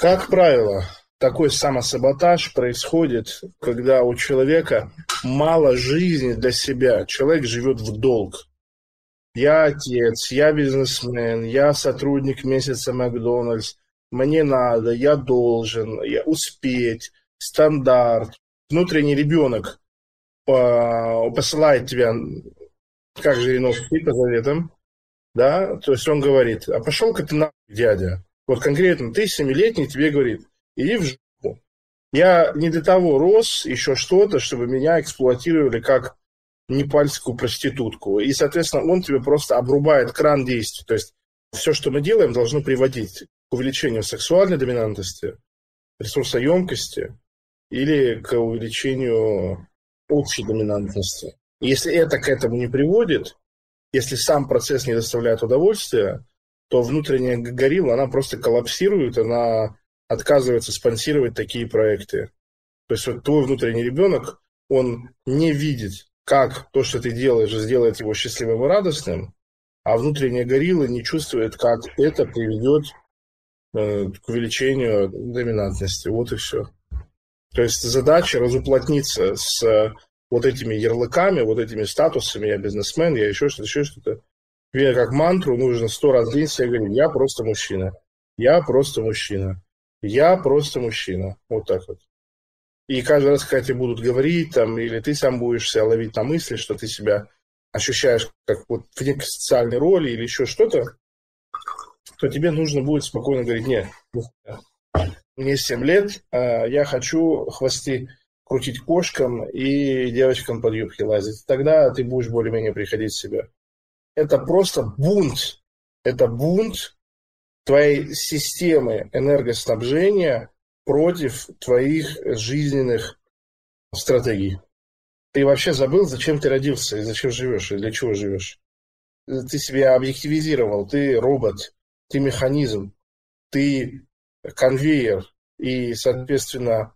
Как правило, такой самосаботаж происходит, когда у человека мало жизни для себя. Человек живет в долг. Я отец, я бизнесмен, я сотрудник месяца Макдональдс, мне надо, я должен, я успеть, стандарт. Внутренний ребенок посылает тебя, как Жириновский по заветам, да, то есть он говорит, а пошел-ка ты на дядя. Вот конкретно ты семилетний, тебе говорит, иди в жопу. Я не для того рос, еще что-то, чтобы меня эксплуатировали как непальскую проститутку. И, соответственно, он тебе просто обрубает кран действий. То есть все, что мы делаем, должно приводить к увеличению сексуальной доминантности, ресурсоемкости или к увеличению общей доминантности. Если это к этому не приводит, если сам процесс не доставляет удовольствия, то внутренняя горилла, она просто коллапсирует, она отказывается спонсировать такие проекты. То есть вот твой внутренний ребенок, он не видит, как то, что ты делаешь, сделает его счастливым и радостным, а внутренняя горилла не чувствует, как это приведет э, к увеличению доминантности. Вот и все. То есть задача разуплотниться с вот этими ярлыками, вот этими статусами, я бизнесмен, я еще что-то, еще что-то. Мне как мантру нужно сто раз в день себе говорить, я просто мужчина, я просто мужчина, я просто мужчина. Вот так вот. И каждый раз, когда тебе будут говорить, там, или ты сам будешь себя ловить на мысли, что ты себя ощущаешь как вот в некой социальной роли или еще что-то, то тебе нужно будет спокойно говорить, нет, мне 7 лет, а я хочу хвосты крутить кошкам и девочкам под юбки лазить. Тогда ты будешь более-менее приходить в себя. Это просто бунт. Это бунт твоей системы энергоснабжения против твоих жизненных стратегий. Ты вообще забыл, зачем ты родился, и зачем живешь, и для чего живешь. Ты себя объективизировал, ты робот, ты механизм, ты конвейер, и, соответственно,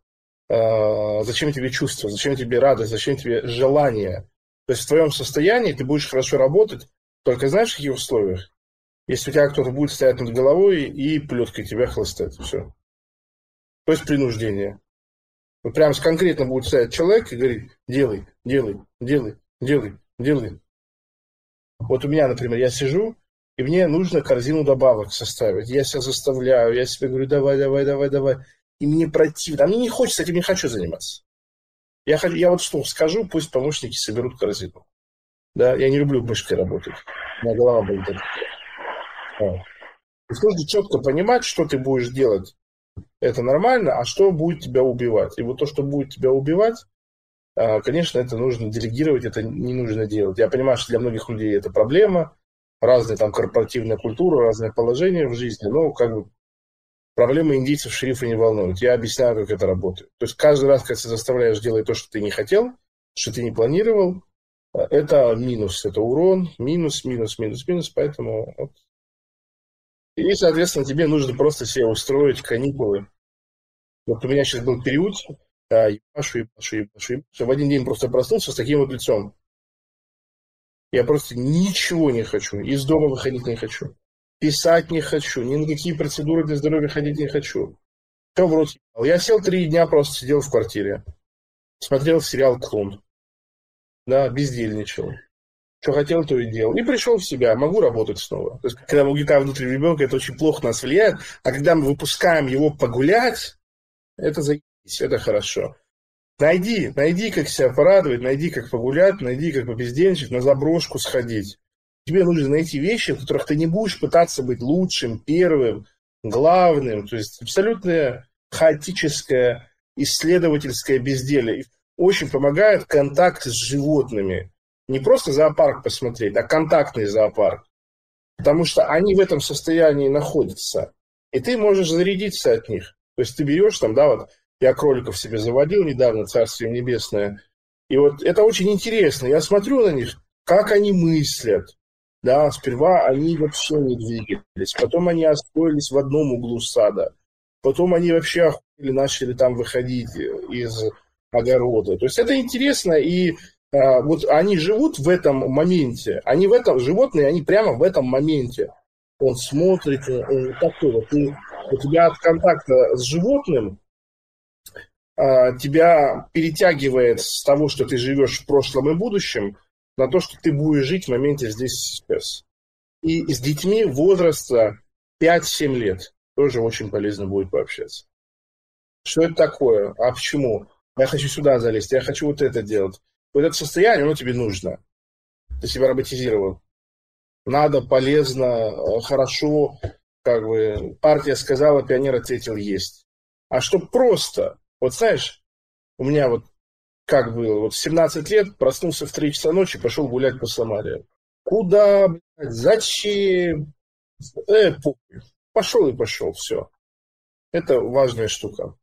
э, зачем тебе чувство, зачем тебе радость, зачем тебе желание. То есть в твоем состоянии ты будешь хорошо работать, только знаешь, в каких условиях? Если у тебя кто-то будет стоять над головой и плеткой тебя хлыстать. Все. То есть принуждение. Вот прям конкретно будет стоять человек и говорить, делай, делай, делай, делай, делай. Вот у меня, например, я сижу, и мне нужно корзину добавок составить. Я себя заставляю, я себе говорю, давай, давай, давай, давай. И мне противно. А мне не хочется, этим не хочу заниматься. Я, хочу, я вот что скажу, пусть помощники соберут корзину. Да, я не люблю мышкой работать. У меня голова болит. А. нужно четко понимать, что ты будешь делать. Это нормально, а что будет тебя убивать. И вот то, что будет тебя убивать, а, конечно, это нужно делегировать, это не нужно делать. Я понимаю, что для многих людей это проблема, разная там корпоративная культура, разное положение в жизни, но как бы проблемы индийцев шерифа не волнуют. Я объясняю, как это работает. То есть каждый раз, когда ты заставляешь делать то, что ты не хотел, что ты не планировал, это минус, это урон, минус, минус, минус, минус, поэтому вот. И, соответственно, тебе нужно просто себе устроить каникулы. Вот у меня сейчас был период, а, ебашу, ебашу, ебашу, ебашу. В один день просто проснулся с таким вот лицом. Я просто ничего не хочу. Из дома выходить не хочу. Писать не хочу. Ни на какие процедуры для здоровья ходить не хочу. Все в рот Я сел три дня, просто сидел в квартире. Смотрел сериал «Клон». Да, бездельничал. Что хотел, то и делал. И пришел в себя. Могу работать снова. То есть, когда у гита внутри ребенка, это очень плохо нас влияет. А когда мы выпускаем его погулять, это заебись, это хорошо. Найди, найди, как себя порадовать, найди, как погулять, найди, как побездельничать, на заброшку сходить. Тебе нужно найти вещи, в которых ты не будешь пытаться быть лучшим, первым, главным. То есть абсолютное хаотическое исследовательское безделие. Очень помогает контакт с животными. Не просто зоопарк посмотреть, а контактный зоопарк. Потому что они в этом состоянии находятся. И ты можешь зарядиться от них. То есть ты берешь там, да, вот я кроликов себе заводил недавно, Царствие Небесное. И вот это очень интересно. Я смотрю на них, как они мыслят. Да, сперва они вообще не двигались, потом они освоились в одном углу сада, потом они вообще начали там выходить из огорода. То есть это интересно, и а, вот они живут в этом моменте, они в этом, животные, они прямо в этом моменте. Он смотрит, он такой вот, и у тебя от контакта с животным а, тебя перетягивает с того, что ты живешь в прошлом и будущем, на то, что ты будешь жить в моменте здесь сейчас. И с детьми возраста 5-7 лет тоже очень полезно будет пообщаться. Что это такое? А почему? Я хочу сюда залезть, я хочу вот это делать. Вот это состояние, оно тебе нужно. Ты себя роботизировал. Надо, полезно, э, хорошо. Как бы партия сказала, пионер ответил есть. А что просто, вот знаешь, у меня вот как было, вот в 17 лет проснулся в 3 часа ночи, пошел гулять по Самаре. Куда, блядь, зачем? Э. Пошел и пошел, все. Это важная штука.